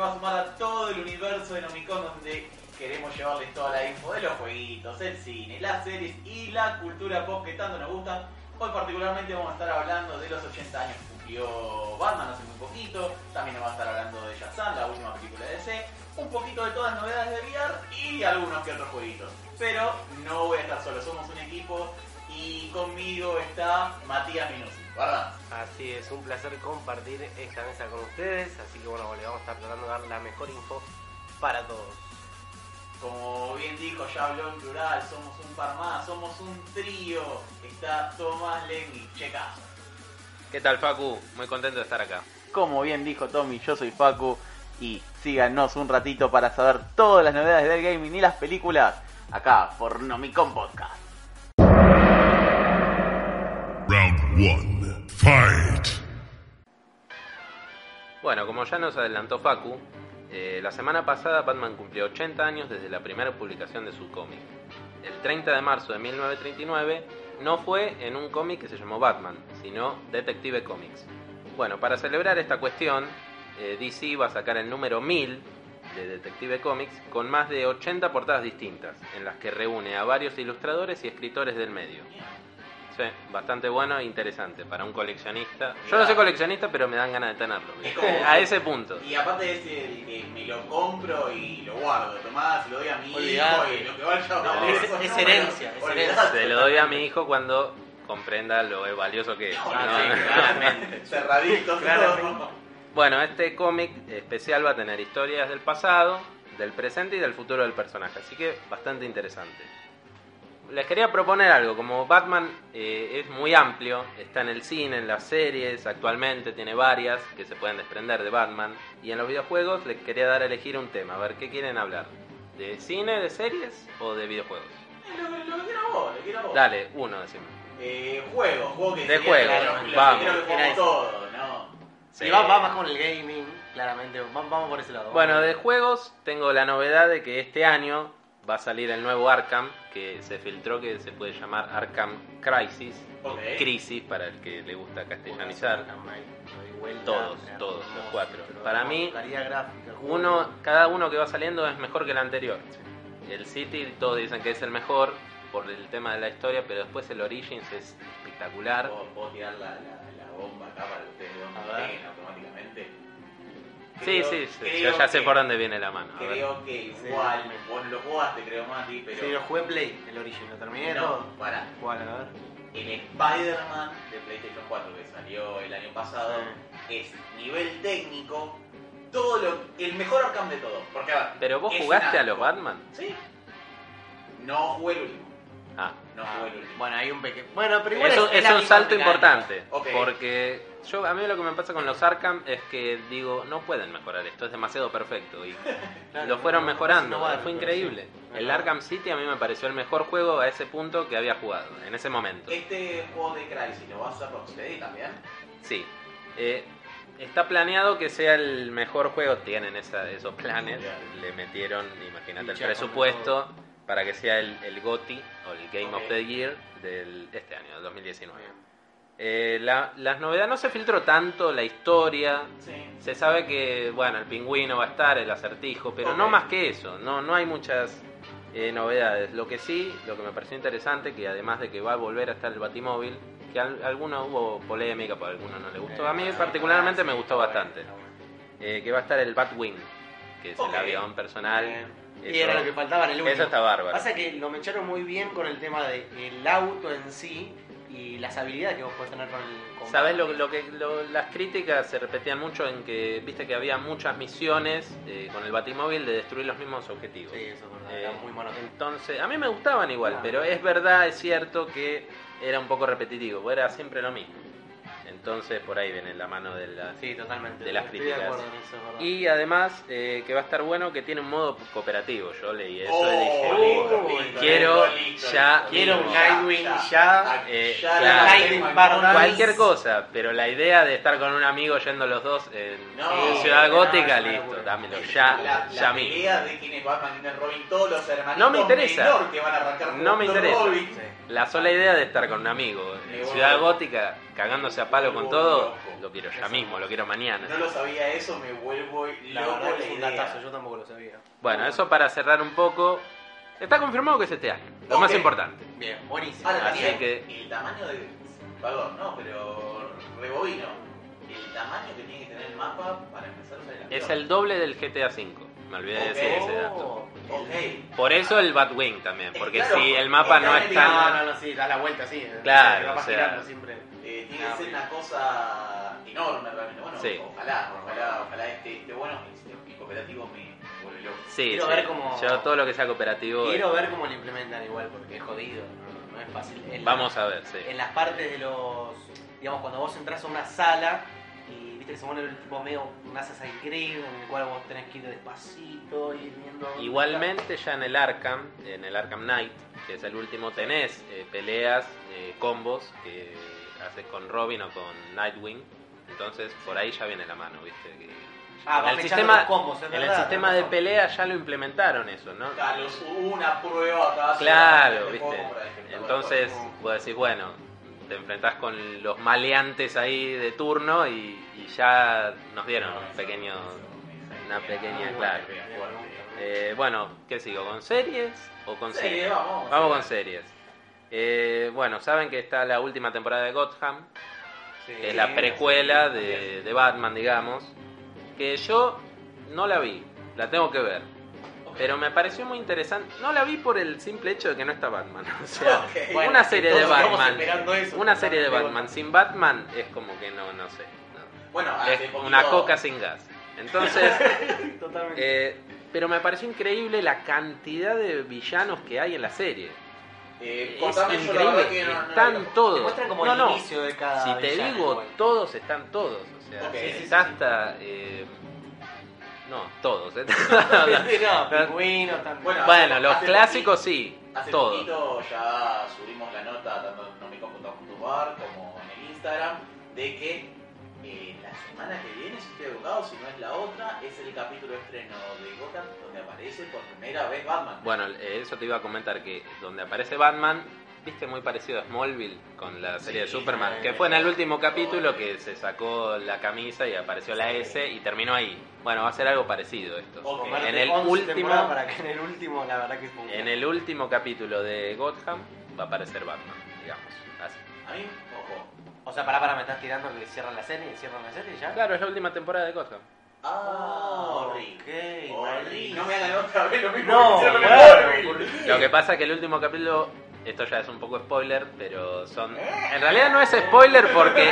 Va a sumar a todo el universo de Nomicon donde queremos llevarles toda la info de los jueguitos, el cine, las series y la cultura pop que tanto nos gusta. Hoy particularmente vamos a estar hablando de los 80 años que cumplió Batman hace muy poquito, también nos va a estar hablando de Shazam, la última película de DC, un poquito de todas las novedades de VR y algunos que otros jueguitos. Pero no voy a estar solo, somos un equipo y conmigo está Matías Minusi, ¿verdad? Así es, un placer compartir esta mesa con ustedes, así que bueno, le vamos a estar tratando de dar la mejor info para todos. Como bien dijo, ya habló en plural, somos un par más, somos un trío. Está Tomás Lenny, checazo. ¿Qué tal Facu? Muy contento de estar acá. Como bien dijo Tommy, yo soy Facu y síganos un ratito para saber todas las novedades del gaming y las películas acá por Nomicon Podcast. Round one. Bueno, como ya nos adelantó Facu, eh, la semana pasada Batman cumplió 80 años desde la primera publicación de su cómic. El 30 de marzo de 1939 no fue en un cómic que se llamó Batman, sino Detective Comics. Bueno, para celebrar esta cuestión, eh, DC va a sacar el número 1000 de Detective Comics con más de 80 portadas distintas, en las que reúne a varios ilustradores y escritores del medio. Sí, bastante bueno e interesante para un coleccionista. Yo no soy coleccionista, pero me dan ganas de tenerlo. Es como- A ese punto. Y aparte es el que me lo compro y lo guardo. Tomás, se lo doy a mi Olvidate. hijo y lo que vaya a No, es- herencia, es olvidate. herencia. Se lo doy a mi hijo cuando comprenda lo valioso que es. Ah, ¿no? sí, claramente. Cerradito, todo. Bueno, este cómic especial va a tener historias del pasado, del presente y del futuro del personaje, así que bastante interesante. Les quería proponer algo, como Batman eh, es muy amplio, está en el cine, en las series, actualmente tiene varias que se pueden desprender de Batman, y en los videojuegos les quería dar a elegir un tema, a ver qué quieren hablar, de cine, de series o de videojuegos. Lo, lo que quiero a vos, lo quiero a vos. Dale, uno decime. Eh, juego, juego que De sería juego, lo- lo que vamos. quiero que Era jugamos eso. todo, ¿no? Sí, va, va más con el gaming, claramente. Va- Vamos por ese lado. Bueno, de juegos tengo la novedad de que este año va a salir el nuevo Arkham, que se filtró que se puede llamar Arkham Crisis. Crisis para el que le gusta castellanizar. Todos, Todos, todos, los cuatro. Para mí, Uno, cada uno que va saliendo es mejor que el anterior. El City todos dicen que es el mejor por el tema de la historia, pero después el Origins es espectacular. ¿Puedo, puedo tirar la, la, la bomba acá para que ustedes automáticamente? Sí, Creo- sí, sí, yo ya sé que- por dónde viene la mano. a ver. Creo que igual, vos no lo jugaste, creo, Mati, pero... Sí, lo jugué Play, el Origin, lo terminé no, todo. para. ¿Cuál? A ver. El Spider-Man de PlayStation 4 que salió el año pasado es nivel técnico, todo lo, el mejor Arkham de todo. Porque, a ver, Pero vos jugaste a los. Batman. Sí. No jugué el último. Ah, No jugué el último. Bueno, hay un pequeño. Bueno, pero igual es, un- es salto mecánica. importante. Porque yo a mí lo que me pasa con los Arkham es que digo, no pueden mejorar esto, es demasiado perfecto. Y Claro, lo fueron no, mejorando, no vale, fue increíble. sí. El. Arkham City a mí me pareció el mejor juego a ese punto que había jugado, en ese momento. Este juego de Crysis lo vas a hacer Rocksteady también. Sí. Eh, está planeado que sea el mejor juego, tienen esa- esos planes, le metieron, imagínate, el presupuesto para que sea el, el GOTY o el Game Ok. of the Year del este año, del 2019. Eh, la- las novedades no se filtró tanto la historia. Sí. Se sabe que, bueno, el pingüino va a estar, el acertijo, pero no más que eso. No, no hay muchas eh, novedades. Lo que sí, lo que me pareció interesante, que además de que va a volver a estar el Batimóvil, que al, alguno hubo polémica, por alguno no le gustó. A mí particularmente me gustó bastante. Eh, que va a estar el Batwing, que es el avión personal. Y Eso- era lo que faltaba en el último. Eso está bárbaro. Pasa que lo me echaron muy bien con el tema del auto en sí, y las habilidades que vos podés tener con el con ¿Sabes lo, lo que lo- las críticas se repetían mucho en que viste que había muchas misiones eh, con el Batimóvil de destruir los mismos objetivos? Sí, eso es verdad, Eh, era muy monótono. Entonces, a mí me gustaban igual, Ah. pero es verdad, es cierto que era un poco repetitivo, porque era siempre lo mismo. Entonces, por ahí viene la mano de la... Sí, totalmente. de las Estoy críticas. de acuerdo en eso, es verdad. Y además, eh, que va a estar bueno que tiene un modo cooperativo. Yo leí eso Oh, y dije, listo, "Uh, listo, quiero listo, listo, ya... listo. Quiero un Nightwing ya. ya. Eh, Ya claro. la. Cualquier cosa, pero la idea de estar con un amigo yendo los dos en, No, en Ciudad no, Gótica, no, listo, dámelo La, ya, la ya mismo. pelea de quién es Batman, Robin, todos los hermanitos No me interesa. menor que van a arrancar No me interesa. Robin. Sí. La sola idea de estar con un amigo en Ciudad. Gótica, cagándose a palo Con todo, loco. lo quiero ya Eso. mismo, lo quiero mañana. No lo sabía eso, me vuelvo La loco la es un idea. datazo, yo tampoco lo sabía. Bueno, eso para cerrar un poco. Está confirmado que es este año, lo más importante. Bien, buenísimo. Ahora Así que- el tamaño de... Perdón, no, pero rebobino. El tamaño que tiene que tener el mapa para empezar a usar el Es el doble del GTA V, me olvidé de decir ese dato. Por eso el Batwing también, Eh, porque claro, si el mapa no es tan... No, no, no, sí, da la vuelta así. eh. Claro, o sea- girando siempre. Eh, tiene que ser una cosa enorme realmente. Bueno, Sí. ojalá, ojalá, ojalá este, este bueno y cooperativo me vuelve loco. Sí, Quiero sí. ver cómo- Yo todo lo que sea cooperativo... Quiero ver cómo lo implementan igual, porque es jodido, no, no es fácil. En la- Vamos a ver, sí. En las partes de los. Digamos, cuando vos entras a una sala que se pone el tipo medio un Assassin's Creed en el cual vos tenés que ir despacito y viendo. Igualmente ya en el Arkham, en el Arkham Knight, que es el último, tenés eh, peleas, eh, combos que haces con Robin o con Nightwing. Entonces por ahí ya viene la mano, ¿viste? Que- Ah, en el sistema, combos, en el verdad, sistema tenés de pelea ya lo implementaron eso, ¿no? Hubo una prueba. Claro, ¿viste? Entonces vos decís, bueno, te enfrentás con los maleantes ahí de turno y, y ya nos dieron un pequeño, una pequeña, claro. Eh, bueno, ¿qué sigo? ¿Con series o con Serie, cine? vamos. Vamos con series. Eh, bueno, saben que está la última temporada de Gotham, Sí, que es la precuela de, de Batman, digamos, que yo no la vi, la tengo que ver. Pero me pareció muy interesante. No la vi por el simple hecho de que no está Batman. O sea. Bueno, una serie de todos Batman. esperando eso, Una serie de. Batman sin Batman es como que no, no sé. no. Bueno, hace Es poquito- una coca sin gas. Entonces, Totalmente. eh, pero me pareció increíble la cantidad de villanos que hay en la serie. Eh, Es increíble, que no- están vi. todos. Te muestran como no, el no. inicio de cada Si te villano, digo todos, están todos. O sea, Ok. Sí, sí, está sí, hasta. eh, no, todos. ¿eh? no, pingüinos, tan- Bueno, bueno, los clásicos sí, Hace todos. poquito ya subimos la nota tanto en nomicon.bar como en el Instagram de que eh, la semana que viene, si estoy equivocado, si no es la otra, es el capítulo de estreno de Gotham donde aparece por primera vez Batman. Bueno, eh, eso te iba a comentar que donde aparece Batman, viste muy parecido a Smallville con la serie Sí, de Superman, que fue en el último capítulo que se sacó la camisa y apareció la S y terminó ahí. Bueno, va a ser algo parecido esto. Ok. Comerte En el 11 último para que en el último, la verdad que es en el último capítulo de Gotham va a aparecer Batman, digamos. Así. A mí, ojo. O sea, pará, pará, me estás tirando que cierran la serie, cierran la serie ya. Claro, es la última temporada de Gotham. Ah, ok, horrible. horrible. Horrible. No me hagan otra vez lo mismo No, que bueno. Lo que pasa es que el último capítulo, esto ya es un poco spoiler, pero son... En realidad no es spoiler porque...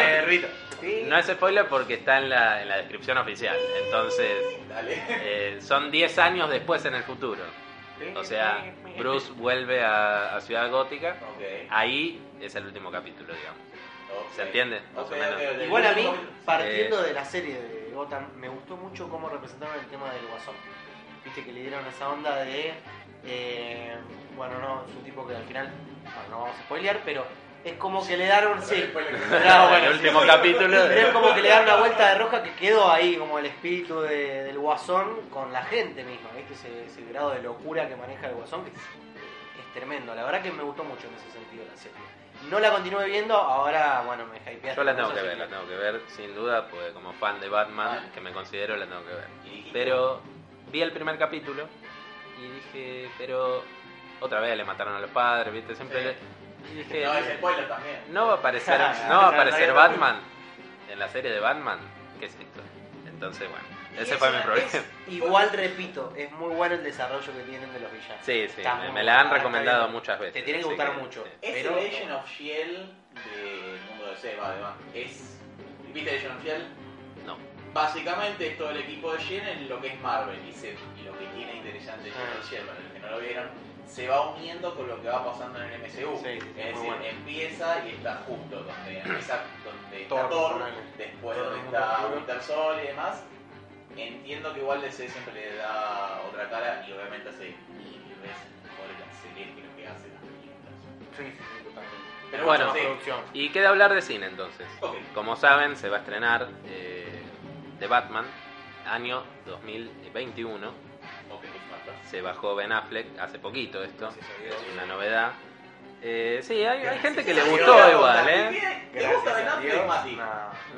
No es spoiler porque está en la, en la descripción oficial. Entonces, Dale. eh, son 10 años después en el futuro. O sea, Bruce vuelve a, a Ciudad Gótica. Ahí es el último capítulo, digamos. ¿Se entiende? Más o menos. Igual a mí, Eh, partiendo de la serie de Gotham, me gustó mucho cómo representaron el tema del guasón. Viste que le dieron esa onda de. Eh, bueno, no, es un tipo que al final. Bueno, no vamos a spoilear, pero es como que le dieron. Sí, No, bueno, el sí. último capítulo. Pero es como que le dan una vuelta de roja que quedó ahí, como el espíritu de- del guasón con la gente misma, ¿viste? Ese, ese grado de locura que maneja el guasón que es, es tremendo. La verdad que me gustó mucho en ese sentido la serie. No la continué viendo, ahora, bueno, me hypeaste. Yo la tengo que ver, la tengo que ver sin duda, porque como fan de Batman, Vale. que me considero, la tengo que ver. Pero vi el primer capítulo y dije, pero otra vez le mataron a los padres, ¿viste? Siempre Sí. le- y dije, No, es spoiler también. no va a aparecer, no va a aparecer. Batman en la serie de Batman. ¿Qué es esto? Entonces, bueno. Ese es fue mi problema. Igual repito, es muy bueno el desarrollo que tienen de los villanos. Sí, sí, Está me, la han recomendado bien. muchas veces. Te tiene que gustar mucho. sí. Es Pero- el Agent of Shield del mundo de Seba, además. Es. ¿Viste Agent of Shield? No. Básicamente es todo el equipo de Shield en lo que es Marvel. Y, se- lo que tiene interesante Ah. of Shield, para los que no lo vieron, se va uniendo con lo que va pasando en el MCU. Sí, sí, sí, es muy decir, bueno. empieza y está justo donde empieza donde está Thor, después Thor, donde está. Winter Sol y demás. Entiendo que igual DC siempre le da otra cara y obviamente hace mil veces mejor la serie que lo que hace las películas. Sí, sí, sí, totalmente. Pero Bueno, producción. Y queda hablar de cine entonces. Como saben, se va a estrenar eh, The Batman, año 2021. Se bajó Ben Affleck hace poquito esto, es una novedad. Eh, sí, hay, hay gente que le Sí, gustó igual. ¿eh? ¿Te gusta Ben Affleck, Mati?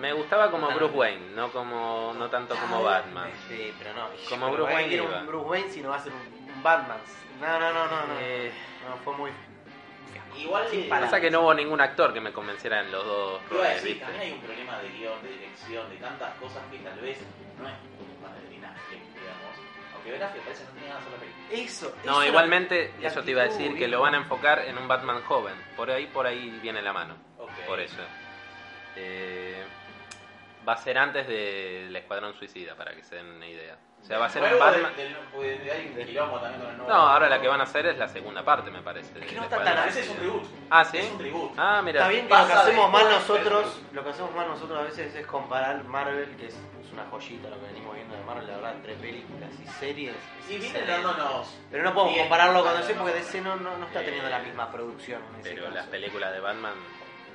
Me gustaba como Bruce Wayne, no como no tanto como Batman. Sí, pero no. Como Pero Bruce ¿para qué Wayne iba. un Bruce Wayne si no va a ser un, Batman. No, no, no, no. No, Eh, no fue muy. Igual Sin eh, palabras. pasa que no hubo ningún actor que me convenciera en los dos roles, decir, ¿viste? también hay un problema de guion, de dirección, de tantas cosas que tal vez no es culpa de Ben Affleck, digamos. Parece que no tenía sola película. Eso. No, eso igualmente, la eso te iba a decir, que lo van a enfocar en un Batman joven. Por ahí, por ahí viene la mano. Por eso. Eh, va a ser antes del Escuadrón Suicida, para que se den una idea. O sea, va a ser un Luego Batman... de- del- porque de- hay un quilombo también con el nuevo. No, ahora la que van a hacer es la segunda parte, me parece. Es que no está tan- Ese es un reboot. Ah, ¿sí? Es un reboot. Ah, mira. Está bien que lo que hacemos mal nosotros, lo que hacemos mal nosotros a veces es comparar Marvel, que es, es una joyita lo que venimos viendo de Marvel, la verdad, entre películas y series. excelente. dándonos. Pero no podemos compararlo con DC porque. DC no, no, no está teniendo Eh, la misma producción. en ese Pero caso. las películas de Batman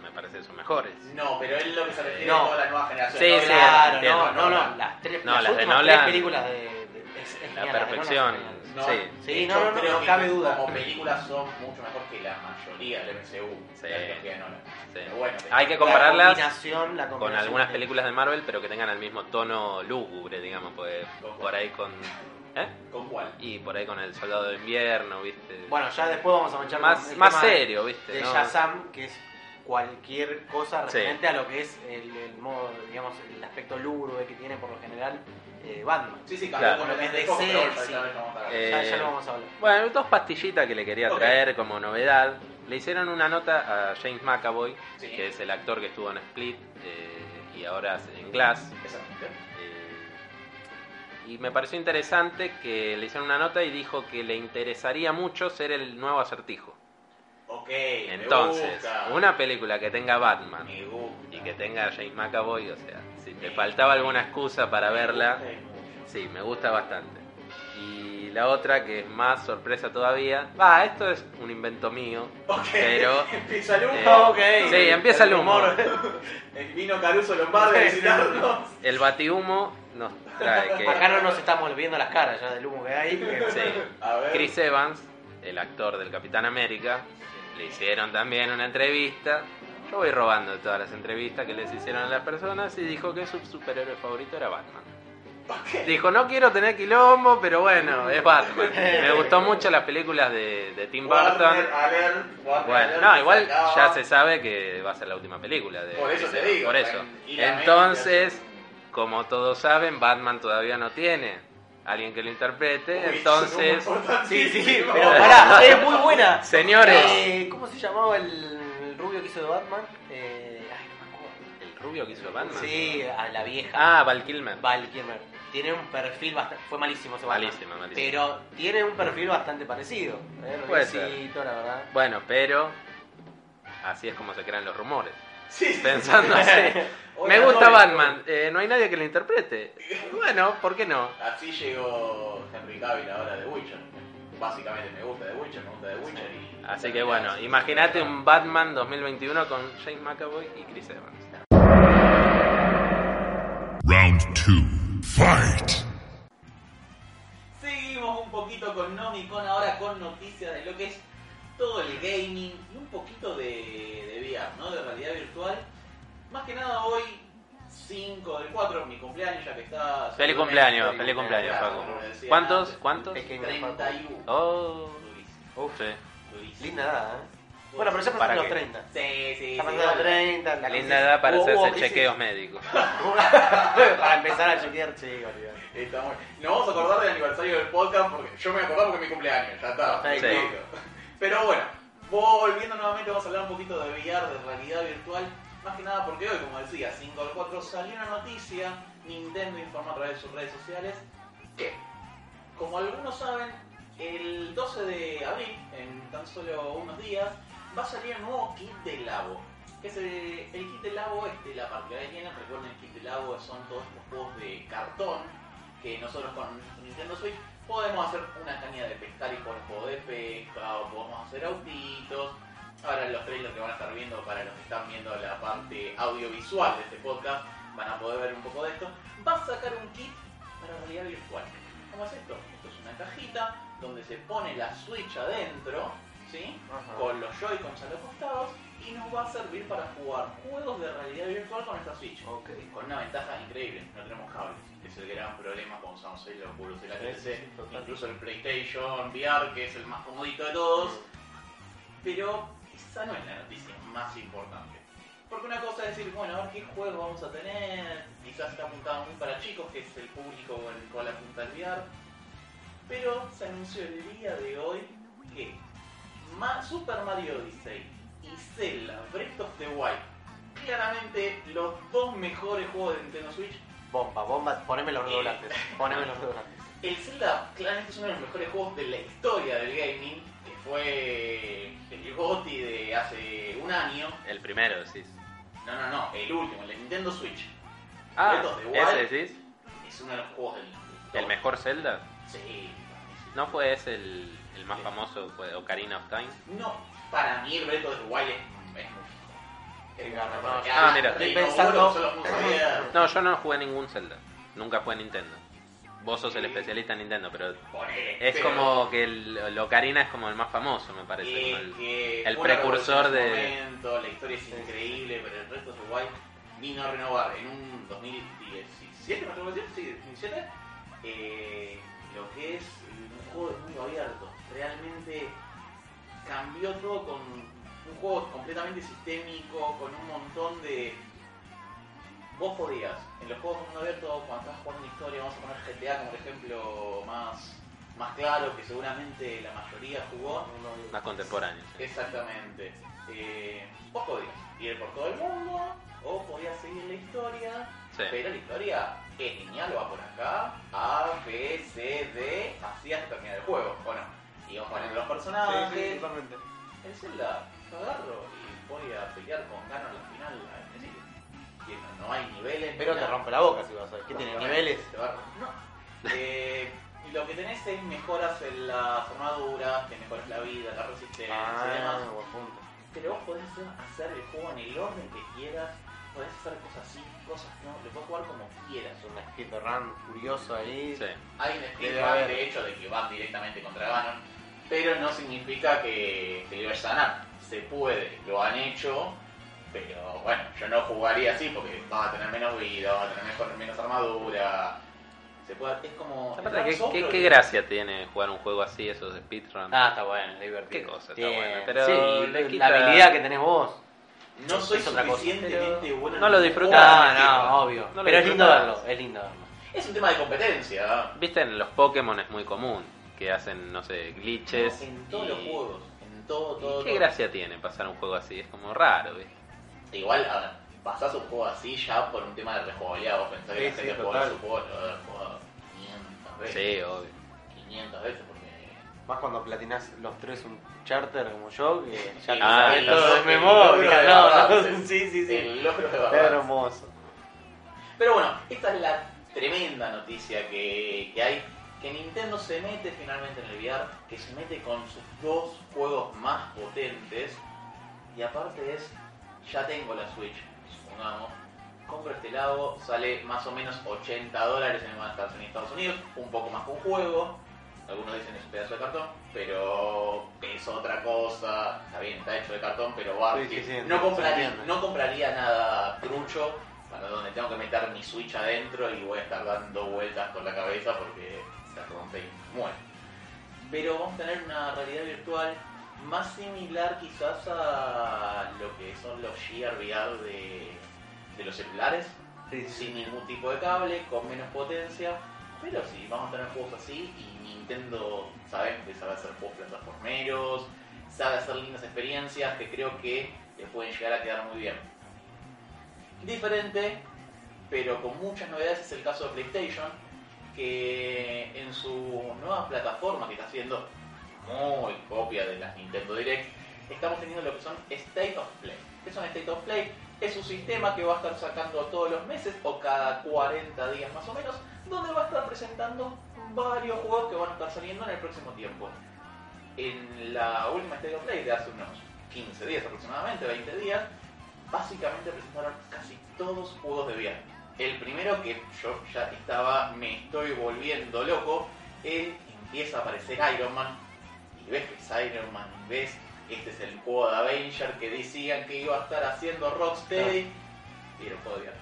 me parece que son mejores. No, pero él lo que se refiere No. a toda la nueva generación. Sí, no, sí, Claro, entiendo. no, no, no, las, tres, No, las, las de Nolan, tres películas de, de- es, es La perfección. No, Sí. Sí, no, no, cabe duda. Como películas son mucho mejor que la mayoría del MCU. Sí. de Nolan. Sí. Pero bueno, Hay que La compararlas combinación, la con algunas películas de Marvel, pero que tengan el mismo tono lúgubre, digamos, pues ¿Con por ahí con... ¿Eh? ¿Con cuál? Y por ahí con el Soldado de Invierno, ¿viste? Bueno, ya después vamos a manchar más, más serio, ¿viste? de ¿no? Shazam, que es cualquier cosa Sí. referente a lo que es el, el modo, digamos, el aspecto lúgubre que tiene por lo general eh, Batman. Sí, sí, Claro. Con lo que es DC, sí. ya lo vamos a hablar. Eh, Ya, ya lo vamos a hablar. Bueno, dos pastillitas que le quería traer como novedad. Le hicieron una nota a James McAvoy, Sí. que es el actor que estuvo en Split eh, y ahora en Glass. Exactamente. Eh, y me pareció interesante que le hicieron una nota y dijo que le interesaría mucho ser el nuevo acertijo. Ok, me Entonces, gusta. una película que tenga Batman Me gusta. y que tenga a James McAvoy, o sea, si te faltaba alguna excusa para Me verla, sí, me gusta bastante. Y la otra que es más sorpresa todavía, va, esto es un invento mío, Ok, pero empieza el humo. Eh, Ok. sí, empieza el humo. El vino Caruso Lombardi a visitarnos. el batihumo nos trae que Acá no nos estamos viendo las caras ya del humo que hay. que- sí, A ver. Chris Evans, el actor del Capitán América, le hicieron también una entrevista. Yo voy robando todas las entrevistas que les hicieron a las personas y dijo que su superhéroe favorito era Batman. Dijo, no quiero tener quilombo, pero bueno, es Batman. Me gustó mucho las películas de, de Tim Burton. Warner Bueno, no, igual ya se sabe que va a ser la última película de Por eso te digo, Por eso. Entonces, como todos saben, Batman todavía no tiene alguien que lo interprete. Uy, entonces, Sí, sí, pero pará, es muy buena. Señores. Eh, ¿Cómo se llamaba el, rubio que hizo de Batman? Eh, ay, no me acuerdo. el rubio que hizo Batman. Sí, a la vieja. Ah, Val Kilmer. Val Kilmer. Tiene un perfil bastante. Fue malísimo ese Batman. Malísimo, malísimo. Pero tiene un perfil bastante parecido. Eh, Puede ser. la verdad. Bueno, pero así es como se crean los rumores. Sí, sí, Pensando sí. así. Me gusta. Batman, eh, no hay nadie que lo interprete. Bueno, ¿por qué no? Así llegó Henry Cavill ahora de Witcher. Básicamente me gusta de Witcher, me gusta de Witcher y... Así que bueno, imagínate un Batman 2021 con James McAvoy y Chris Evans. Round two. Fight. Seguimos un poquito con Nomicon ahora con noticias de lo que es todo el gaming y un poquito de, de VR, ¿no? De realidad virtual. Más que nada hoy, 5 del 4, mi cumpleaños, ya que está... Feliz cumpleaños, Feliz feliz cumpleaños, Paco. ¿Cuántos? ¿Cuántos? Pequeño 31. Oh, Uf, sí. linda edad, ¿eh? Bueno, pero ya ¿Para pasaron los qué? 30. Sí, sí, Ya sí, pasaron los igual. 30. la Linda edad para hubo hacerse crisis. chequeos médicos. para empezar a chequear, sí, olvidate. Está muy- Nos vamos a acordar del aniversario del podcast porque yo me voy a acordar porque es mi cumpleaños, ya está. Perfecto. listo. Pero bueno, volviendo nuevamente vamos a hablar un poquito de VR, de realidad virtual. Más que nada porque hoy, como decía, 5 al 4 salió una noticia, Nintendo informó a través de sus redes sociales que, como algunos saben, el 12 de abril, en tan solo unos días, va a salir un nuevo kit de Labo. Que es el, el kit de Labo, este, la particularidad que recuerden el kit de Labo son todos estos juegos de cartón que nosotros con Nintendo Switch podemos hacer una caña de pescar y juego de pesca, o podemos hacer autitos. Ahora los trailers que van a estar viendo para los que están viendo la parte audiovisual de este podcast van a poder ver un poco de esto. Va a sacar un kit para realidad virtual. ¿Cómo es esto? Esto es una cajita donde se pone la Switch adentro, ¿sí? Ajá. Con los Joy-Cons a los costados y nos va a servir para jugar juegos de realidad virtual con nuestra Switch. Con una ventaja increíble, no tenemos cables. que Es el gran problema cuando usamos el Oculus y la total. incluso el PlayStation VR, que es el más comodito de todos. Pero esa no es la noticia más importante. Porque una cosa es decir, bueno, a ver qué juego vamos a tener. Quizás está apuntado muy para chicos, que es el público con el cual apunta el VR. Pero se anunció el día de hoy que Ma- Super Mario Odyssey y Zelda Breath of the Wild, claramente los dos mejores juegos de Nintendo Switch. Bomba, bomba, poneme los Eh. redoblantes. Poneme los redoblantes. El Zelda claramente es uno de los mejores juegos de la historia del gaming, que fue el GOTY de hace un año. El primero, decís. No, no, no, el último, el de Nintendo Switch. Ah, Breath of the Wild. ese decís. Es uno de los juegos del... ¿El mejor Zelda? Sí. ¿No fue ese el, el más famoso, fue Ocarina of Time? No, para mí el of the Wild es, no, ah, ah, mira. Estoy pensando-. No, yo no jugué ningún Zelda. Nunca jugué Nintendo. Vos sos el especialista en Nintendo, pero Ponele, es pero- como que el, Ocarina es como el más famoso, me parece. Como el- que precursor de- momento, la historia es increíble, pero el resto de Wild vino a renovar en un 2017, ¿me atrevo a decir? Sí, 2017, eh, lo que es un juego de mundo abierto. Realmente cambió todo con un juego completamente sistémico, con un montón de... Vos podías, en los juegos de mundo abierto, cuando estás jugando una historia, vamos a poner GTA como ejemplo más, más claro, que seguramente la mayoría jugó, más contemporáneo. sí. Exactamente. Eh, vos podías ir por todo el mundo o podías seguir la historia, Sí. pero la historia es lineal, va por acá, A, B, C, D, así hasta terminar el juego, ¿o no? Y vamos poniendo los personajes. Sí, sí, totalmente. El Zelda, yo agarro y voy a pelear con Ganon al final al principio. Y no, no hay niveles. Pero te nada. rompe la boca si vas a ver. ¿Qué tiene? ¿Niveles? Te va a- No. Eh, y lo que tenés es mejoras en las armaduras, que mejoras la vida, la resistencia y demás. Ah, buen punto. Pero vos podés hacer, el juego en el orden que quieras, podés hacer cosas así, cosas que no, lo podés jugar como quieras. Es un speedrun curioso ahí. Sí. Hay un speedrun de hecho de que van directamente contra Ganon, pero no significa que te lo vayas a ganar. Se puede, lo han hecho, pero bueno, yo no jugaría así porque vas a tener menos vida, vas a tener mejor- menos armadura. Se puede, es como. Aparte, ¿qué, que- gracia tiene jugar un juego así, esos de speedrun? Ah, está bueno, es divertido. Qué cosa, está bueno, pero sí, la quita- habilidad que tenés vos. No soy suficientemente bueno. en no lo disfrutas. No, no, obvio. No Pero es lindo verlo, es lindo verlo. Es un tema de competencia. Viste, en los Pokémon es muy común que hacen, no sé, glitches. en todos y- los juegos, en todo, todo. ¿Y qué todo. gracia tiene pasar un juego así? Es como raro, ¿viste? Igual, a ver, pasás un juego así ya por un tema de rejugabilidad. Vos pensás que Sí, la gente sí, juega total. su juego, lo haber jugado 500 veces. Sí, obvio. 500 veces porque. Más cuando platinás los tres un charter como yo, que ya Sí, ah, sabes el todo de memoria. el logro de No, no, sí, sí, sí. El logro de verdad. hermoso. Pero bueno, esta es la tremenda noticia que, que hay. Que Nintendo se mete finalmente en el VR, que se mete con sus dos juegos más potentes. Y aparte es, ya tengo la Switch, supongamos. Compro este lado, sale más o menos 80 dólares en el en Estados Unidos, un poco más que un juego. Algunos dicen es un pedazo de cartón, pero es otra cosa. Está bien, está hecho de cartón, pero va. Sí, sí, sí, compraría, no compraría nada trucho para donde tengo que meter mi Switch adentro y voy a estar dando vueltas con la cabeza porque se rompe y muere. Pero vamos a tener una realidad virtual más similar quizás a lo que son los Gear VR de, de los celulares, Sí, sin ningún tipo de cable, con menos potencia. Pero sí, vamos a tener juegos así y Nintendo sabe sabe hacer juegos plataformeros, sabe hacer lindas experiencias que creo que le pueden llegar a quedar muy bien. Diferente, pero con muchas novedades es el caso de PlayStation, que en su nueva plataforma que está haciendo muy copia de las Nintendo Direct, estamos teniendo lo que son State of Play. ¿Qué son State of Play? Es un sistema que va a estar sacando todos los meses o cada 40 días más o menos, donde va a estar presentando varios juegos que van a estar saliendo en el próximo tiempo. En la última State of Play de hace unos 15 días aproximadamente, 20 días, básicamente presentaron casi todos juegos de VR. El primero que yo ya estaba, me estoy volviendo loco, es, empieza a aparecer Iron Man, y ves que es Iron Man, y ves, este es el juego de Avenger que decían que iba a estar haciendo Rocksteady, y era un juego de VR.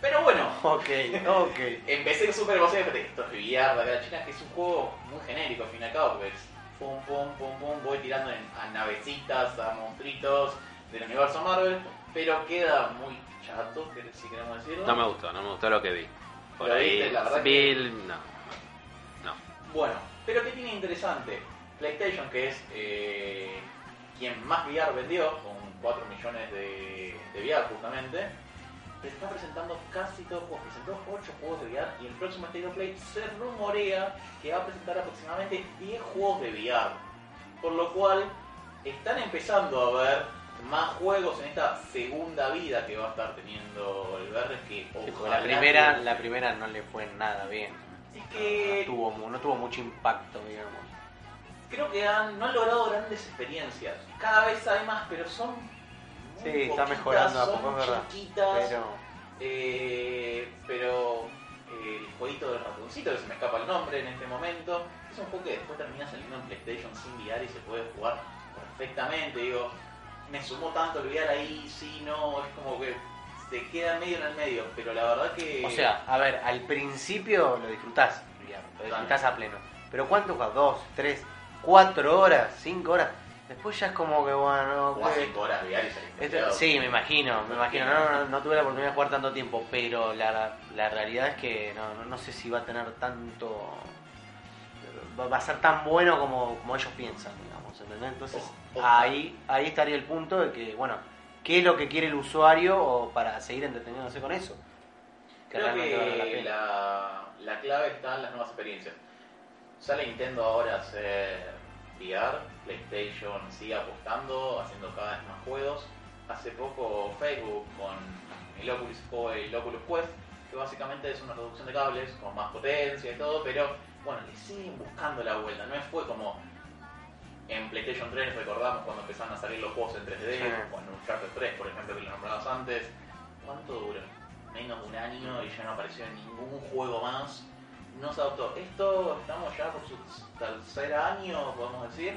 Pero bueno, Ok, ok. empecé súper emocionado y esto es VR de China, que es un juego muy genérico al fin y al cabo, porque es pum pum pum pum, voy tirando en- a navecitas, a monstruitos del universo Marvel, pero queda muy chato, que- si queremos decirlo. No me gustó, no me gustó lo que vi. Por ¿Lo ahí, viste? La verdad que- Bill, no. No. Bueno, pero ¿qué tiene interesante? PlayStation, que es eh, quien más VR vendió, con 4 millones de, de VR justamente, está presentando casi todos los juegos. Presentó 8 juegos de VR y el próximo State of Play se rumorea que va a presentar aproximadamente 10 juegos de VR. Por lo cual están empezando a ver más juegos en esta segunda vida que va a estar teniendo el VR que ojalá la primera, que- la primera no le fue nada bien. es que No tuvo, mu- no tuvo mucho impacto, digamos. creo que han, no han logrado grandes experiencias. Cada vez hay más, pero son. muy Sí, está poquitas, mejorando a son poco, es verdad. chiquitas, Pero eh, pero eh, el jueguito del ratoncito, que se me escapa el nombre en este momento, es un juego que después termina saliendo en PlayStation sin VR y se puede jugar perfectamente. Digo, me sumó tanto el VR ahí, sí, no, es como que se queda medio en el medio, pero la verdad que. O sea, a ver, al principio lo disfrutás, lo disfrutás a pleno. Pero ¿cuánto juegas? ¿Dos, tres, cuatro horas, cinco horas? Después ya es como que, bueno, jugás. 5 horas Este- confiado. sí, me imagino, me imagino. No, no, no tuve la oportunidad de jugar tanto tiempo, pero la, la realidad es que no, no, sé si va a tener tanto. Va a ser tan bueno como, como ellos piensan, ¿entendés? Entonces ahí, ahí estaría el punto de que, bueno, ¿qué es lo que quiere el usuario o para seguir entreteniéndose con eso? Que Creo la que pena. la, la clave está en las nuevas experiencias. Sale Nintendo ahora a hacer VR, PlayStation sigue apostando, haciendo cada vez más juegos. Hace poco Facebook con el Oculus, el Oculus Quest, que básicamente es una reducción de cables con más potencia y todo, pero bueno, le siguen buscando la vuelta. No fue como en PlayStation 3, recordamos cuando empezaron a salir los juegos en 3D, Sí. o en Uncharted 3, por ejemplo, que lo nombrabas antes. ¿Cuánto duró? Menos de un año y ya no apareció en ningún juego más. No se adoptó. Esto estamos ya por su tercer año, podemos decir,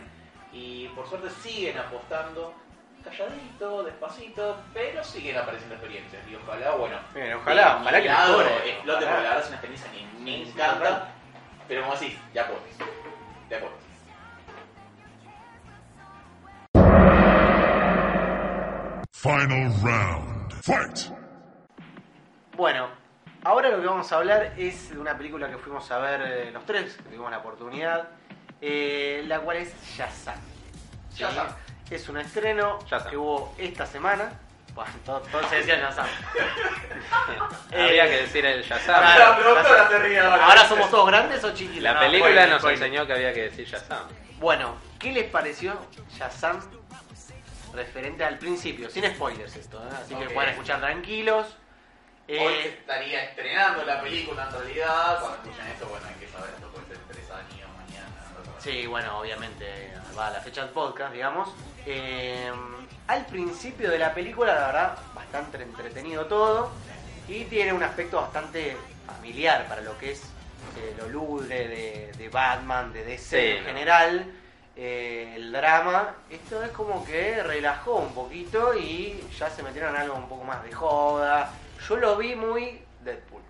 y por suerte siguen apostando calladito, despacito, pero siguen apareciendo experiencias. Y ojalá, bueno, Bien, ojalá, ojalá que explote, porque la verdad es una experiencia que me encanta. Pero como de acuerdo. De acuerdo. Final round. Fight! Bueno, ahora lo que vamos a hablar es de una película que fuimos a ver eh, los tres, que tuvimos la oportunidad, eh, la cual es Shazam. ¿sí? Shazam. Es un estreno Shazam. que hubo esta semana. Bueno, todo, todo se decía Shazam. Había Eh, que decir el Shazam. La productora se ríe ahora. Ahora somos todos grandes o chiquitos. La No, película nos enseñó que había que decir Shazam. Bueno, ¿qué les pareció Shazam referente al principio? Sin spoilers esto, ¿eh? así que Ok. pueden escuchar tranquilos. Hoy Eh, estaría estrenando la película en realidad. Cuando escuchan esto, bueno, hay que saber, esto puede ser tres años, mañana. no. Sí, bueno, obviamente va a la fecha del podcast, digamos. Eh, al principio de la película, la verdad, bastante entretenido todo. Y tiene un aspecto bastante familiar para lo que es eh, lo lúgubre de, de Batman, de DC Sí, en no. Eh, el drama, esto es como que relajó un poquito y ya se metieron algo un poco más de joda. Yo lo vi muy Deadpool,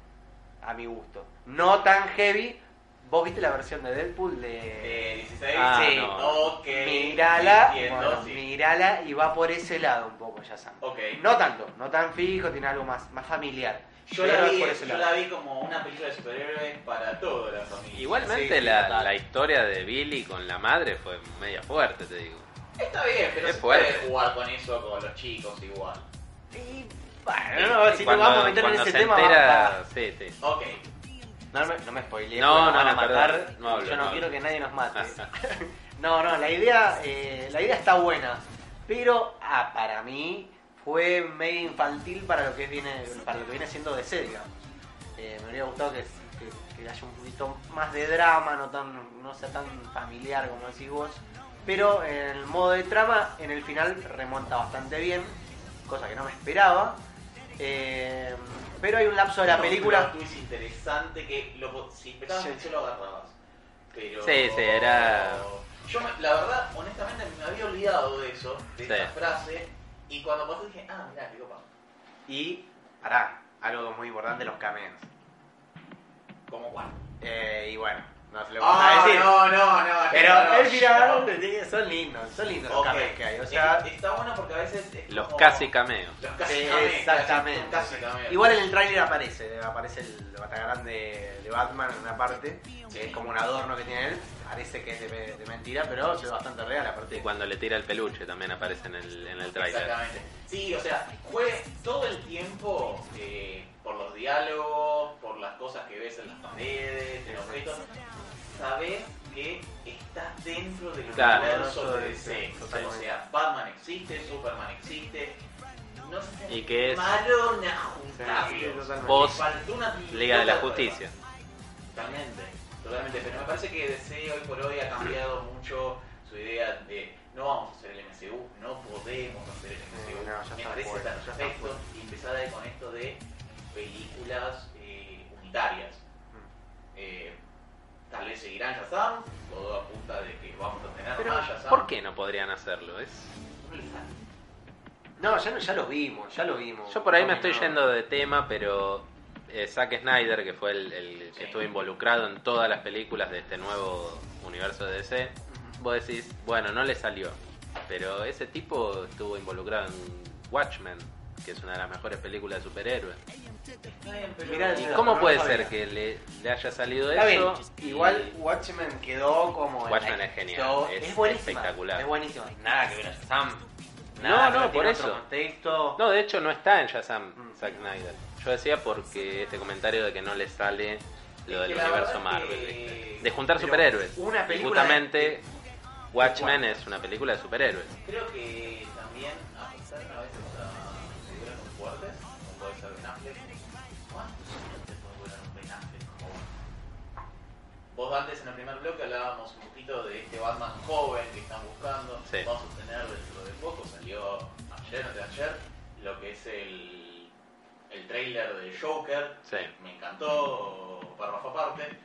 a mi gusto. No tan heavy, ¿Vos viste la versión de Deadpool de...? De 16, Ah, sí, no. ok. Mirala, entiendo, bueno, sí. mirala y va por ese lado un poco ya. Ok. No tanto, no tan fijo, tiene algo más, más familiar. Yo la, vi, yo la vi como una película de superhéroes para toda la familia. Igualmente Sí, la, la historia de Billy con la madre fue media fuerte, te digo. Está bien, pero Es se puede jugar con eso con los chicos igual. Y, bueno, no, si Cuando- nos vamos a meter en ese se tema, entera- va- va- Sí, sí. Ok. No me, no me spoilees, No, no, van a matar. perdón. No hablo, Yo no, no quiero que nadie nos mate. no, no, la idea, eh, la idea está buena, pero ah, para mí fue medio infantil para lo que viene, para lo que viene siendo DC, digamos. Eh, me hubiera gustado que, que- que haya un poquito más de drama, no tan, no sea tan familiar como decís vos. Pero en el modo de trama, en el final remonta bastante bien, cosa que no me esperaba. Eh, pero hay un lapso de la película. twist interesante que lo, si esperabas Sí. lo agarrabas. Pero... Sí, sí, era- Yo, me- la verdad, honestamente, me había olvidado de eso, de Sí. esa frase. Y cuando pasó dije, ah, mirá, qué copa. Y, pará, algo muy importante, los cameos. ¿Cómo cuál? Eh, y bueno, no se lo vamos a Ah, decir. no, no, no. pero no, no, el final, no. son lindos, son lindos los cameos que hay. O sea, Es- está bueno porque a veces. es Los como- casi cameos. Los casi sí, cameos, exactamente. Casi cameos. Igual en el tráiler aparece, aparece el Batagarán de, de Batman en una parte, que es como un adorno que tiene él. Parece que es de, de mentira, pero se ve bastante real aparte. Y cuando le tira el peluche también aparece en el, en el trailer. Exactamente. Sí, o sea, fue todo el tiempo eh, por los diálogos, por las cosas que ves en las paredes, en los objetos, sabes que estás dentro del Claro. universo de Sí, DC. O sea, Batman existe, Superman existe. No sé Y que es- Maron a Sí, juntarlos. Vos, Liga de la Justicia. Totalmente, totalmente. Pero me parece que DC hoy por hoy ha cambiado mucho su idea de no vamos a hacer el MCU, no podemos hacer el MCU. no, ya me parece está perfecto y empezar ahí con esto de películas eh, unitarias. Mm. Eh, tal vez seguirán Shazam, todo apunta de que vamos a tener Pero, más Shazam. ¿por qué no podrían hacerlo? Es... No ya, no- ya lo vimos, ya lo vimos. Yo por ahí me No, estoy no. yendo de tema, pero eh, Zack Snyder, que fue el, el que Sí. estuvo involucrado en todas las películas de este nuevo universo de DC, vos decís, bueno, no le salió. Pero ese tipo estuvo involucrado en Watchmen, que es una de las mejores películas de superhéroes. Mirá, ¿Y no, cómo no puede ser que le, le haya salido Está eso? bien, igual Watchmen quedó como. en Watchmen es genial, es buenísima, espectacular. Es buenísima. Nada que ver a Shazam. No, Nada, no, que por eso. Contexto. No, de hecho no está en Shazam, Mm. Zack Snyder. Yo decía porque este comentario de que no le sale lo Es del universo Marvel, de juntar Pero superhéroes. una película justamente de- Watchmen de- es una película de superhéroes. Creo que también afectar a veces Vos antes en el primer bloque hablábamos un poquito de este Batman joven que están buscando. Sí. Vamos a tener dentro de poco, salió ayer de ayer, lo que es el, el trailer de Joker. Sí. Me encantó, párrafo aparte.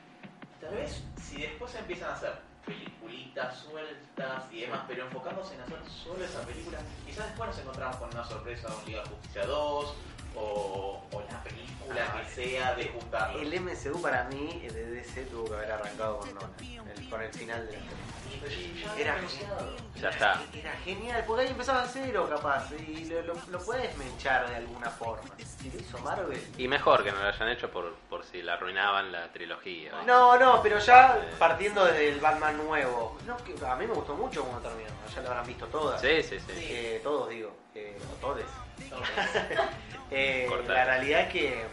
Tal vez si después empiezan a hacer peliculitas sueltas y demás, pero enfocándose en hacer solo esa película, quizás después nos encontramos con una sorpresa de un Liga Justicia 2 o, o la película Ah, que sea de juntarlos. El MCU para mí de DC tuvo que haber arrancado con Nolan, el- con el final de la película. Era anunciado. Ya está. Era genial, porque ahí empezaba de cero capaz, y lo, lo, lo puedes menchar de alguna forma. Si lo hizo Marvel. Y mejor que no lo hayan hecho por, por si la arruinaban la trilogía. No, no, pero ya partiendo desde el Batman nuevo. No, que a mí me gustó mucho cómo terminó, ya lo habrán visto todas. Sí, sí, sí. Eh, todos digo, eh, o todes. Eh, la realidad es que,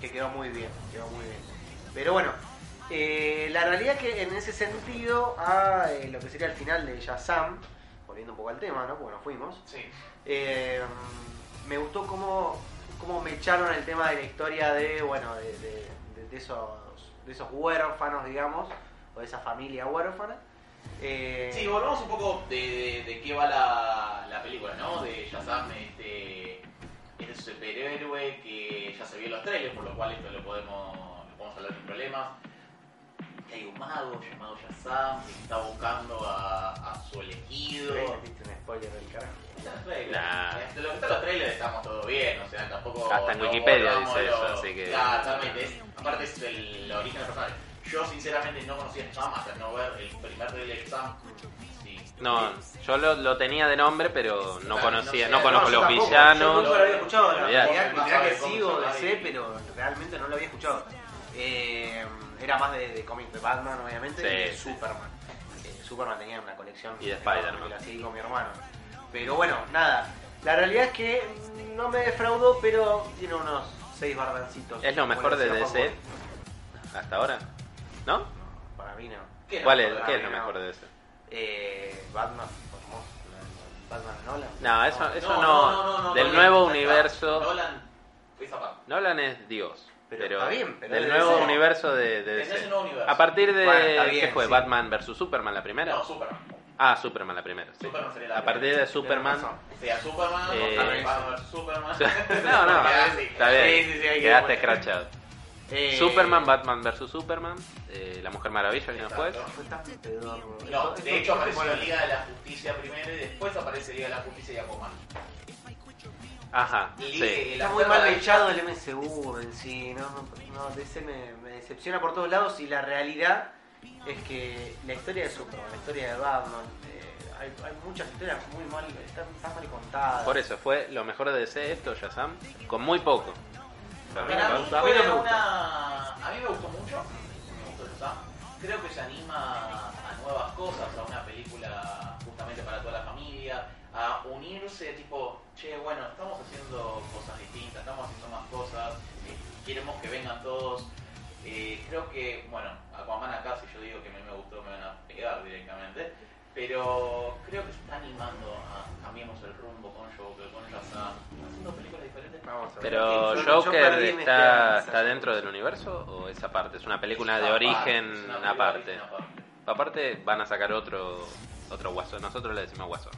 que quedó muy bien, quedó muy bien. Pero bueno, eh, la realidad es que en ese sentido, a eh, lo que sería el final de Shazam, volviendo un poco al tema, ¿no? Porque nos fuimos, Sí. eh, me gustó cómo, cómo me echaron el tema de la historia de, bueno, de, de- esos, de esos huérfanos, digamos, o de esa familia huérfana. Eh, Sí, volvamos un poco de, de- de qué va la, la película, ¿no? De Shazam, este superhéroe que ya se vio en los trailers, por lo cual esto lo podemos, lo podemos hablar sin problemas. Que hay un mago llamado Shazam que está buscando a, a su elegido. Metiste un spoiler del carajo. Nah. Este, Lo que está en los trailers estamos todo bien, o sea, tampoco. Hasta en Wikipedia dice lo- eso, así que- Claro, totalmente. Es- aparte es el origen del personaje. yo sinceramente no conocía Shazam hasta no ver el primer trailer de Shazam. No, yo lo, lo tenía de nombre, pero no Claro, conocía, no conozco yo los tampoco, Yo villanos. nunca lo había escuchado, la Olvidate. realidad, que sigo de C, pero realmente no lo había escuchado. Eh, era más de, de cómics de Batman, obviamente, Sí, y de sí. Superman. Eh, Superman tenía una colección Y de Spider-Man. seguí con mi hermano. Pero bueno, nada. La realidad es que no me defraudó, pero tiene unos 6 bardancitos. ¿Es lo mejor de DC hasta ahora? ¿No? Para mí no. ¿Qué ¿Cuál es, ¿Qué es lo no. mejor de DC? Eh, Batman, hermoso. Batman Nolan. No, eso, eso no. no, no, Del no, nuevo universo. Nolan. Nolan es Dios. Pero Pero, está bien, pero del nuevo DC. universo de, de Es DC. ese nuevo universo. A partir de. Bueno, bien, ¿Qué fue? sí. ¿Batman vs Superman la primera? No, Superman. Ah, Superman la primera. sí. Superman sería la A partir primera. de Superman. razón. Sea Superman, Eh, o Batman vs Superman. No, no, está bien. Sí, sí, sí, Quedaste escrachado. Eh, Superman, Batman vs Superman, eh, La Mujer Maravilla vino después. No, de hecho apareció bueno, Liga de la Justicia primero y después aparece Liga de la Justicia y Aquaman. Ajá, Y, sí. Está la muy mal echado el MCU en sí, ¿no? No, DC me, me decepciona por todos lados y la realidad es que la historia de Superman, la historia de Batman, eh, hay, hay muchas historias muy mal, están, están mal contadas. Por eso fue lo mejor de DC esto, Shazam, con muy poco. A mí Para mí a mí fue me gusta. una... A mí me gustó mucho. Me gustó. Creo que se anima a nuevas cosas, a una película justamente para toda la familia, a unirse, tipo, che, bueno, estamos haciendo cosas distintas, estamos haciendo más cosas, eh, queremos que vengan todos. Eh, creo que, bueno, Aquaman acá, si yo digo que a mí me gustó, me van a pegar directamente. Pero creo que se está animando a cambiemos el rumbo con Joker, con Shazam. Vamos a ver. Pero Joker está, está dentro del universo o es aparte, es una película Es de una origen parte, es una película de aparte. origen aparte. Aparte van a sacar otro otro guasón, nosotros le decimos guasón.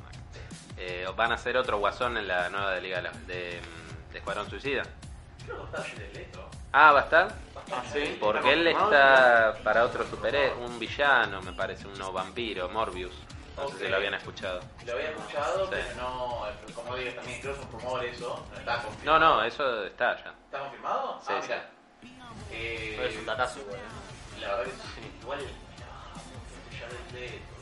Eh, van a hacer otro guasón en la nueva de Liga de, la- de, Escuadrón Suicida. Creo que está Leto. Ah, va a estar. Ah, sí. Porque él está para otro superhéroe, un villano, me parece, un no vampiro, Morbius. No sé Ok. si lo habían escuchado. Lo había escuchado, Sí. pero no, como digo, también creo que es un rumor eso, no está No, confirmado. no, eso está ya. ¿Está confirmado? Sí, ah, sí. Eh, No, es un datazo, igual. La verdad que sí, igual, Leto, güey.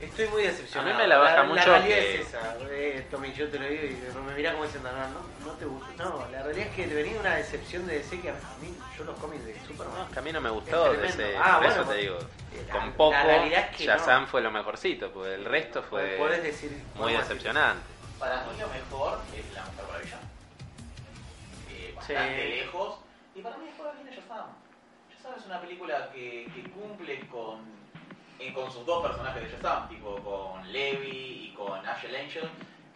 Estoy muy decepcionado. A mí me la baja mucho La realidad que- es esa. Eh, Tommy, yo te lo digo y me mirá como diciendo, no, no, no te gusta. No, la realidad es que venía una decepción de DC que a mí, yo los cómics de No, Superman. es que a mí no me gustó Es ese, Ah, por bueno, eso te digo. la- Con la poco, realidad es que Shazam fue lo mejorcito, porque el resto fue decir, muy decir- decepcionante. Para mí lo mejor es la Mujer Maravilla. Eh, bastante Sí. lejos. Y para mí después viene Shazam. Shazam es una película que, que cumple con, eh, con sus dos personajes de Shazam, tipo con Levi y con Ashel Angel,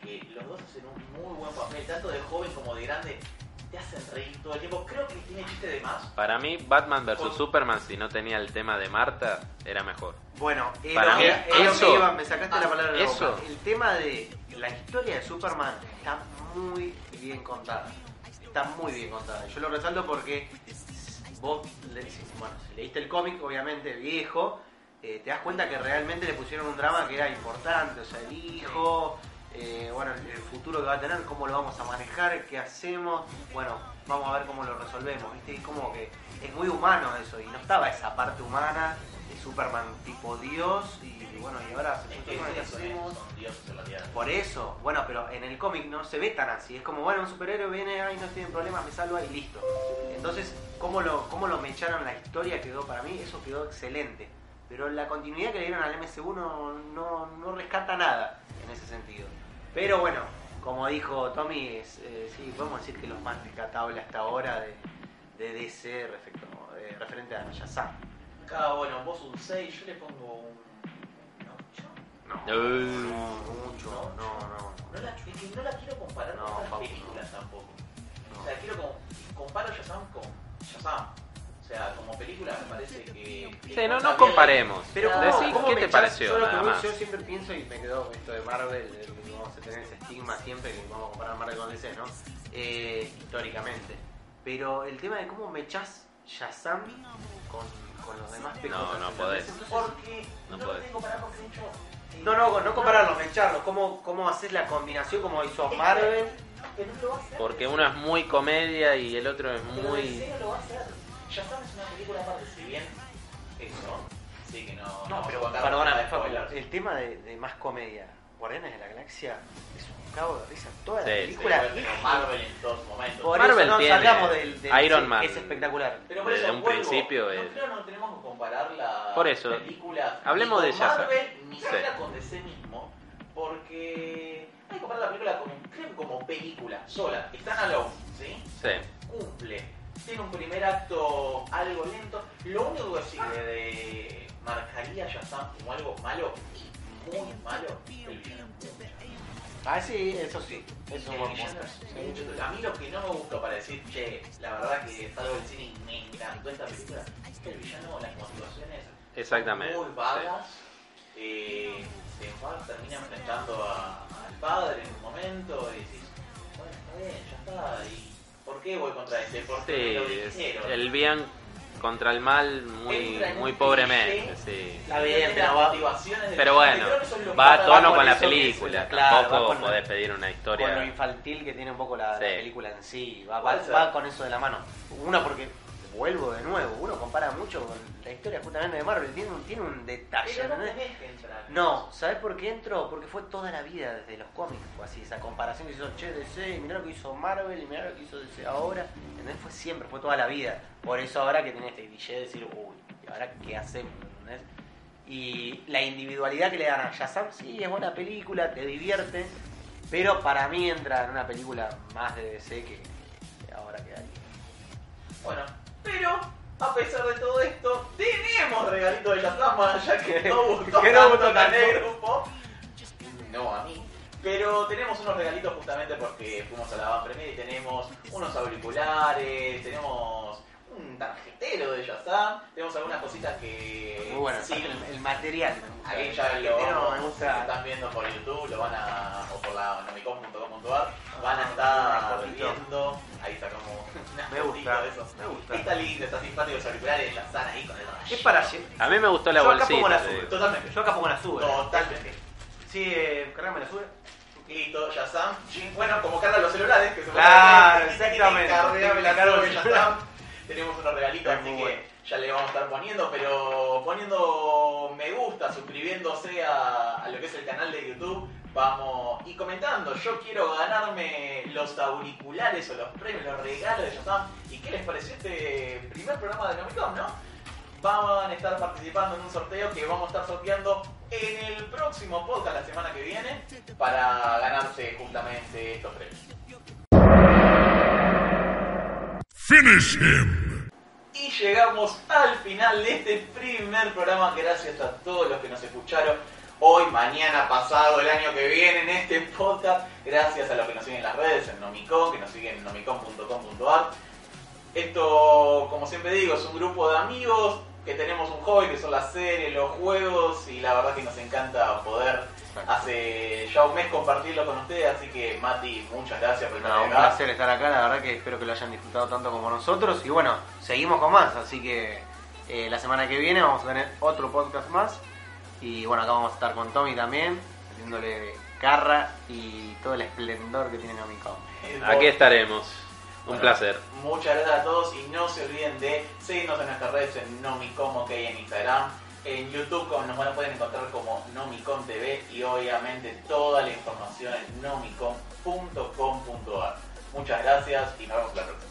que los dos hacen un muy buen papel, tanto de joven como de grande. Te hacen reír todo el tiempo. Creo que tiene chiste de más. Para mí, Batman vs Con- Superman, si no tenía el tema de Marta, era mejor. Bueno, Para mí, que- eso- que iba, me sacaste la ah, palabra de la eso- boca. El tema de la historia de Superman está muy bien contada. Está muy bien contada. Yo lo resalto porque vos, bueno, si leíste el cómic, obviamente viejo, eh, te das cuenta que realmente le pusieron un drama que era importante. O sea, el hijo, eh, bueno, el, futuro que va a tener, cómo lo vamos a manejar, qué hacemos. Bueno, vamos a ver cómo lo resolvemos. ¿viste? Es como que es muy humano eso y no estaba esa parte humana de Superman tipo Dios y bueno, y ahora se ¿qué son, hacemos? tierra. Por eso, bueno, pero en el cómic no se ve tan así. Es como, bueno, un superhéroe viene, ay, no tiene problemas, me salva y listo. Entonces, ¿cómo lo, cómo lo mecharon la historia quedó para mí? Eso quedó excelente. Pero la continuidad que le dieron al MCU no, no, no rescata nada en ese sentido. Pero bueno, como dijo Tommy, es, eh, sí, podemos decir que lo más rescatable hasta ahora de, de DC respecto, eh, referente a Shazam. Acá, bueno, vos un 6, yo le pongo un 8. No, Uh. no, mucho, no, no. No la, es que no la quiero comparar No, con otras Papu, películas tampoco. no. O sea, quiero como, comparo Shazam con Shazam. O sea, como película me parece que... Sí, no, no comparemos. Pero Claro. ¿cómo, Decí, cómo ¿qué te pareció? Yo, Nada más. yo siempre pienso y me quedó esto de Marvel, de que vamos a tener ese estigma siempre que vamos a comparar Marvel con DC, ¿no? Eh, históricamente. Pero el tema de cómo me echás Shazam con, con los demás. No, no podés. Porque No no, podés. no, no, no compararlos, me echarlos. ¿Cómo, ¿Cómo haces la combinación como hizo Marvel? Porque uno es muy comedia y el otro es muy... Shazam es una película aparte, si bien eso. Así que no. No, pero perdóname, de spoilers. el tema de, de más comedia, Guardianes de la Galaxia, es un cabo de risa toda Sí, la sí, película. Marvel en todos momentos. Por Marvel eso no tiene salgamos del, del- Iron sí, Man. Es espectacular. Pero por Desde eso un vuelvo, principio no, es- creo no tenemos que comparar las Por eso, películas hablemos ni de con Shazam. Marvel ni Sí. siquiera con DC mismo, porque hay que comparar la película como, creo que como película sola. Están alone, ¿sí? Sí. Cumple. Tiene un primer acto algo lento. Lo único que sí de, de marcaría a Shazam como algo malo, muy malo, el villano. Ah, sí, eso sí. Eso es un A mí lo que no me gustó para decir, che, la verdad que salgo del cine y me encantó esta película, es que el villano, las motivaciones Exactamente, muy vagas, eh, se va, termina enfrentando a- al padre en un momento y decís, bueno, está bien, ya está, y ¿por qué voy contra este? Porque Sí, es el bien contra el mal muy, Entra muy pobremente, sí. Está bien, pero va- Pero bueno, va a tono con con la película. la- claro, Tampoco podés pedir una Con lo historia. infantil que tiene un poco la, la película en sí. Va, va, va con eso de la mano. Uno porque, vuelvo de nuevo, uno compara mucho con la historia justamente de Marvel. Tiene un, tiene un detalle, Pero no ¿entendés? tenés que entrar. No, ¿sabes por qué entro? Porque fue toda la vida desde los cómics, fue así, esa comparación que hizo Che DC, y mirá lo que hizo Marvel, y mirá lo que hizo DC ahora, ¿entendés? Fue siempre, fue toda la vida. Por eso ahora que tiene este cliché de decir, uy, ¿y ahora qué hacemos? ¿entendés? Y la individualidad que le dan a Shazam, sí, es buena película, te divierte, pero para mí entra en una película más de DC que, que ahora que hay. Bueno, pero a pesar de todo esto, tenemos regalito de más allá que no gustó Que no tanto gustó tanto. el grupo. No a mí. Pero tenemos unos regalitos justamente porque fuimos a la Van Premier y tenemos unos auriculares, tenemos un tarjetero de Shazam, tenemos algunas cositas que Muy bueno, sí, el, el material. Ahí ya lo vamos, me si gusta. están viendo por YouTube, lo van a, o por la nomicom.com.ar, van a estar viendo, ahí sacamos una Me gusta, de eso. me gusta. Está lindo, está simpático los auriculares, ya están ahí con el rayo. Es para A mí me gustó la Yo acá pongo bolsita. la sube. Totalmente. Yo acá pongo la sube. Totalmente. Sí, eh, cargame la sube. Listo. Chin, Bueno, como cargan los celulares, que se Claro, exactamente. Cargame la Cargo sube, el Shazam. Tenemos unos regalitos, así que bueno. Ya le vamos a estar poniendo, pero poniendo me gusta, suscribiéndose a, lo que es el canal de YouTube, vamos y comentando. Yo quiero ganarme los auriculares o los premios, los regalos de Shazam. ¿Y qué les pareció este primer programa de Nomicom, no? van a estar participando en un sorteo que vamos a estar sorteando en el próximo podcast la semana que viene para ganarse justamente estos premios. Finish him! Y llegamos al final de este primer programa. Gracias a todos los que nos escucharon hoy, mañana, pasado, el año que viene en este podcast. Gracias a los que nos siguen en las redes, en Nomicon, que nos siguen en nomicon.com.ar. Esto, como siempre digo, es un grupo de amigos que tenemos un hobby que son las series, los juegos y la verdad que nos encanta poder hace ya un mes compartirlo con ustedes. Así que Mati, muchas gracias por estar No, un placer estar acá, la verdad que espero que lo hayan disfrutado tanto como nosotros. Y bueno, seguimos con más, así que eh, la semana que viene vamos a tener otro podcast más. Y bueno, acá vamos a estar con Tommy también, metiéndole garra y todo el esplendor que tiene Nomicom. Aquí estaremos. Un Bueno, placer. Muchas gracias a todos y no se olviden de seguirnos en nuestras redes en Nomicom OK en Instagram. En YouTube nos van a pueden encontrar como Nomicom TV y obviamente toda la información en nomicom.com.ar. Muchas gracias y nos vemos la próxima.